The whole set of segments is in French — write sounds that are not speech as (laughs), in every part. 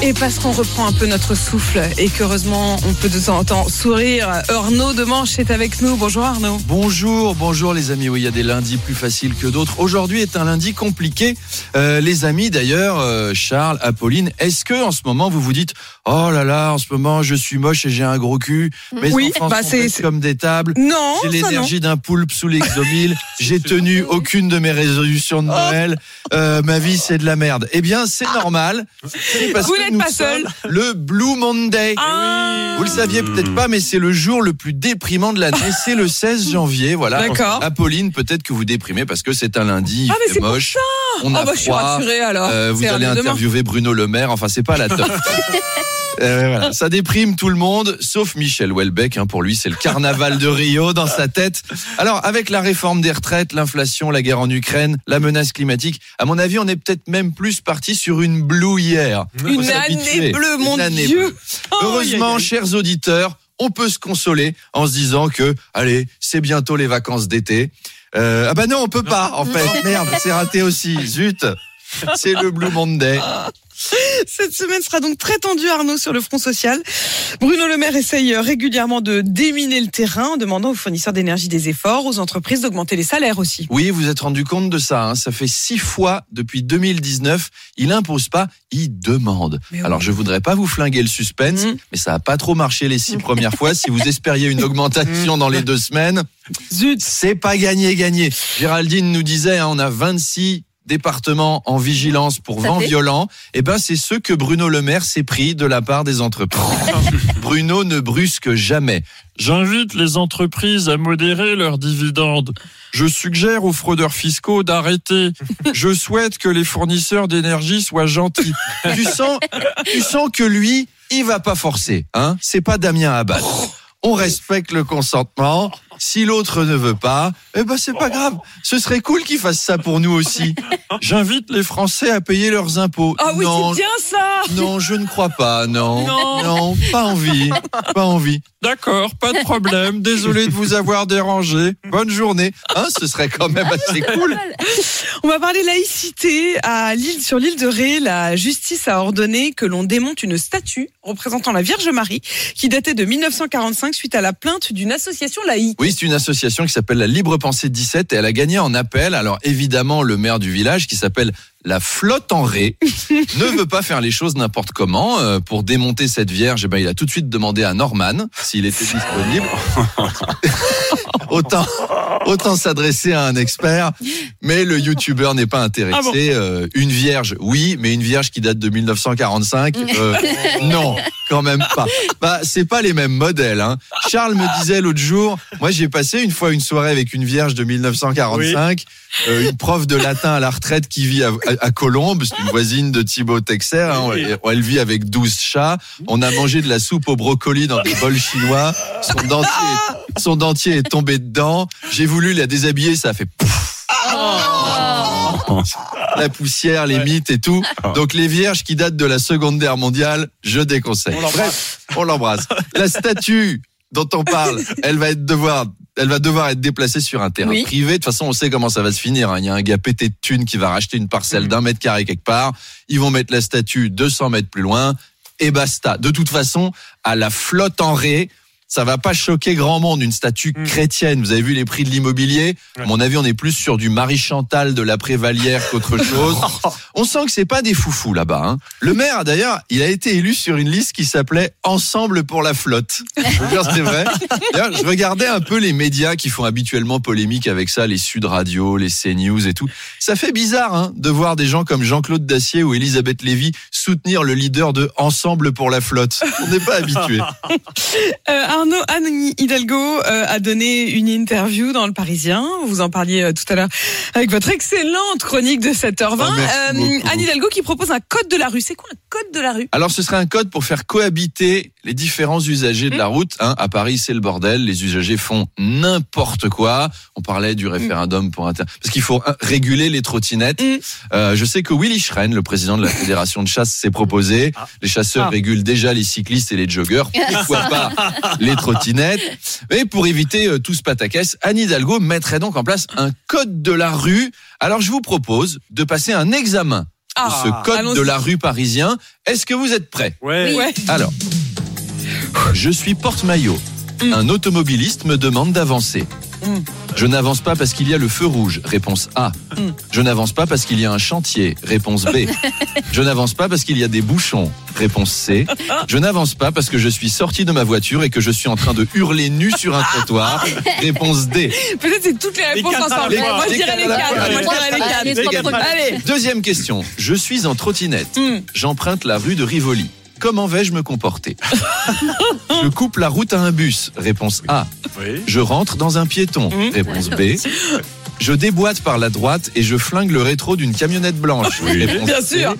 Et parce qu'on reprend un peu notre souffle et qu'heureusement on peut de temps en temps sourire, Arnaud de Manche est avec nous. Bonjour Arnaud. Bonjour, bonjour les amis. Oui, il y a des lundis plus faciles que d'autres. Aujourd'hui est un lundi compliqué. Euh, les amis d'ailleurs, euh, Charles, Apolline, est-ce que en ce moment vous vous dites oh là là, en ce moment je suis moche et j'ai un gros cul. Mes Oui, enfants bah, sont comme des tables. Non, J'ai l'énergie d'un poulpe sous l'exomile. (laughs) J'ai tenu aucune de mes résolutions de Noël. Euh, ma vie, c'est de la merde. Eh bien, c'est normal. C'est parce Vous que n'êtes nous pas seul. sommes Le Blue Monday. Ah. Vous le saviez peut-être pas, mais c'est le jour le plus déprimant de l'année. C'est le 16 (laughs) janvier. Voilà. D'accord. Apolline, peut-être que vous déprimez parce que c'est un lundi. Il Ah, mais fait c'est pour moche. On Oh a bah je suis froid. rassurée alors. Euh, vous allez interviewer Bruno Le Maire. Enfin, c'est pas la top. (laughs) Euh, voilà. Ça déprime tout le monde, sauf Michel Houellebecq. hein. Pour lui, c'est le carnaval de Rio dans sa tête. Alors, avec la réforme des retraites, l'inflation, la guerre en Ukraine, la menace climatique, à mon avis, on est peut-être même plus parti sur une. Faut Une année bleue, mon Une année Dieu. bleue. Heureusement, chers auditeurs, on peut se consoler en se disant que, allez, c'est bientôt les vacances d'été. Euh, ah bah non, on peut pas, en fait. (laughs) Merde, c'est raté aussi. Zut. C'est le Blue Monday. (laughs) Cette semaine sera donc très tendue, Arnaud, sur le front social. Bruno Le Maire essaye régulièrement de déminer le terrain en demandant aux fournisseurs d'énergie des efforts, aux entreprises d'augmenter les salaires aussi. Oui, vous êtes rendu compte de ça. hein. Ça fait six fois depuis 2019. Il impose pas, il demande. Oui. Alors, je voudrais pas vous flinguer le suspense, Mhm. mais ça a pas trop marché les six premières fois. Si vous espériez une (laughs) augmentation dans les deux semaines, Zut. c'est pas gagné, gagné. Géraldine nous disait, hein, on a 26 départements en vigilance pour Ça vent fait violent. Eh ben, c'est ceux que Bruno Le Maire s'est pris de la part des entreprises. (laughs) Bruno ne brusque jamais. J'invite les entreprises à modérer leurs dividendes. Je suggère aux fraudeurs fiscaux d'arrêter. Je souhaite que les fournisseurs d'énergie soient gentils. tu sens, tu sens que lui, il va pas forcer, hein. C'est pas Damien Abad. On respecte le consentement. Si l'autre ne veut pas, eh ben c'est pas grave. Ce serait cool qu'il fasse ça pour nous aussi. J'invite les Français à payer leurs impôts. Ah oui, non, c'est bien ça. non, je ne crois pas. Non, Non. pas envie, pas envie. D'accord, pas de problème. Désolé de vous avoir dérangé. Bonne journée. Hein, ce serait quand même assez cool. (laughs) On va parler laïcité à l'île, sur l'île de Ré. La justice a ordonné que l'on démonte une statue représentant la Vierge Marie qui datait de 1945 suite à la plainte d'une association laïque. Oui, c'est une association qui s'appelle la Libre Pensée 17 et elle a gagné en appel. Alors évidemment, le maire du village qui s'appelle la Flotte en Ré ne veut pas faire les choses n'importe comment. Euh, pour démonter cette vierge, eh ben, il a tout de suite demandé à Norman s'il était disponible. (laughs) autant autant s'adresser à un expert, mais le youtubeur n'est pas intéressé. Ah bon Euh, une vierge, oui, mais une vierge qui date de 1945, euh, non, quand même pas. Bah, c'est pas les mêmes modèles. Hein. Charles me disait l'autre jour, moi j'ai passé une fois une soirée avec une vierge de 1945, euh, une prof de latin à la retraite qui vit à, à- à Colombes, c'est une voisine de Thibaut Texer. hein. elle, elle vit avec 12 chats. On a mangé de la soupe au brocoli dans des bols chinois. Son dentier, son dentier est tombé dedans. J'ai voulu la déshabiller, ça a fait pouf. La poussière, les mythes et tout. Donc les vierges qui datent de la Seconde Guerre mondiale, je déconseille. On l'embrasse. La statue dont on parle, (laughs) elle va être devoir elle va devoir être déplacée sur un terrain Oui. privé. De toute façon, on sait comment ça va se finir. hein. Il y a un gars pété de thunes qui va racheter une parcelle d'un mètre carré quelque part. Ils vont mettre la statue 200 mètres plus loin et basta. De toute façon, à la flotte en ré, ça va pas choquer grand monde, une statue Mm. chrétienne. Vous avez vu les prix de l'immobilier? À mon avis, on est plus sur du Marie Chantal de la Prévalière qu'autre (laughs) chose. On sent que c'est pas des foufous là-bas. Hein. Le maire, d'ailleurs, il a été élu sur une liste qui s'appelait Ensemble pour la flotte. Je veux dire, c'est vrai. D'ailleurs, je regardais un peu les médias qui font habituellement polémique avec ça, les Sud Radio, les CNews et tout. Ça fait bizarre hein, de voir des gens comme Jean-Claude Dacier ou Elisabeth Lévy soutenir le leader de Ensemble pour la flotte. On n'est pas habitué. (laughs) Euh, Arnaud, Anne Hidalgo euh, a donné une interview dans Le Parisien. Vous en parliez euh, tout à l'heure avec votre excellente chronique de 7h20. Oh, merci beaucoup. Anne Hidalgo qui propose un code de la rue. C'est quoi un code de la rue? Alors ce serait un code pour faire cohabiter les différents usagers de la route. Hein. À Paris, c'est le bordel. Les usagers font n'importe quoi. On parlait du référendum pour inter... parce qu'il faut hein, réguler les trottinettes. Mm. Euh, je sais que Willy Schren, le président de la fédération de chasse, s'est proposé. Ah. Les chasseurs Ah. régulent déjà les cyclistes et les joggers. (laughs) Pourquoi pas les (laughs) trottinettes Mais pour éviter euh, tout ce pataquès, Anne Hidalgo mettrait donc en place un code de la rue. Alors je vous propose de passer un examen de Ah, ce code de la rue parisien. Est-ce que vous êtes prêts? Ouais. Ouais. alors, je suis porte-maillot. Mm. Un automobiliste me demande d'avancer. Mm. Je n'avance pas parce qu'il y a le feu rouge. Réponse A. Mm. Je n'avance pas parce qu'il y a un chantier. Réponse B. (laughs) je n'avance pas parce qu'il y a des bouchons. Réponse C. Je n'avance pas parce que je suis sorti de ma voiture et que je suis en train de hurler nu sur un trottoir. (laughs) Réponse D. Peut-être c'est toutes les réponses ensemble. Moi je dirais les quatre. Moi je dirais les. Deuxième question. Je suis en trottinette. Hmm. J'emprunte la rue de Rivoli. Comment vais-je me comporter (laughs) Je coupe la route à un bus. Réponse A. Oui. Je rentre dans un piéton. Mmh. Réponse B. (laughs) Je déboîte par la droite et je flingue le rétro d'une camionnette blanche. Réponse Bien C. sûr.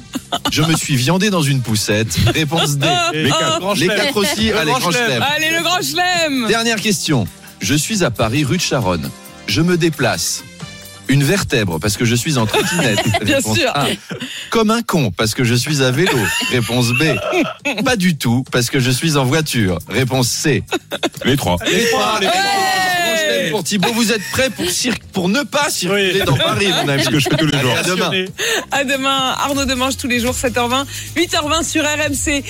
Je me suis viandé dans une poussette. Réponse D. (laughs) Les quatre. Grand Les quatre aussi. Le Allez, grand chelem. Allez, le grand chelem. Dernière question. Je suis à Paris, rue de Charonne. Je me déplace. Une vertèbre parce que je suis en trottinette. (laughs) Bien Réponse sûr. A. Comme un con parce que je suis à vélo. Réponse B. Pas du tout parce que je suis en voiture. Réponse C. Les trois. Les trois. Les. Grand chelem pour Thibaut, vous êêtes prêts pour, cir- pour ne pas circuler Oui. dans Paris, mon ami Ce que je fais tous les jours. à demain. À demain. Arnaud Demange tous les jours 7h20, 8h20 sur RMC.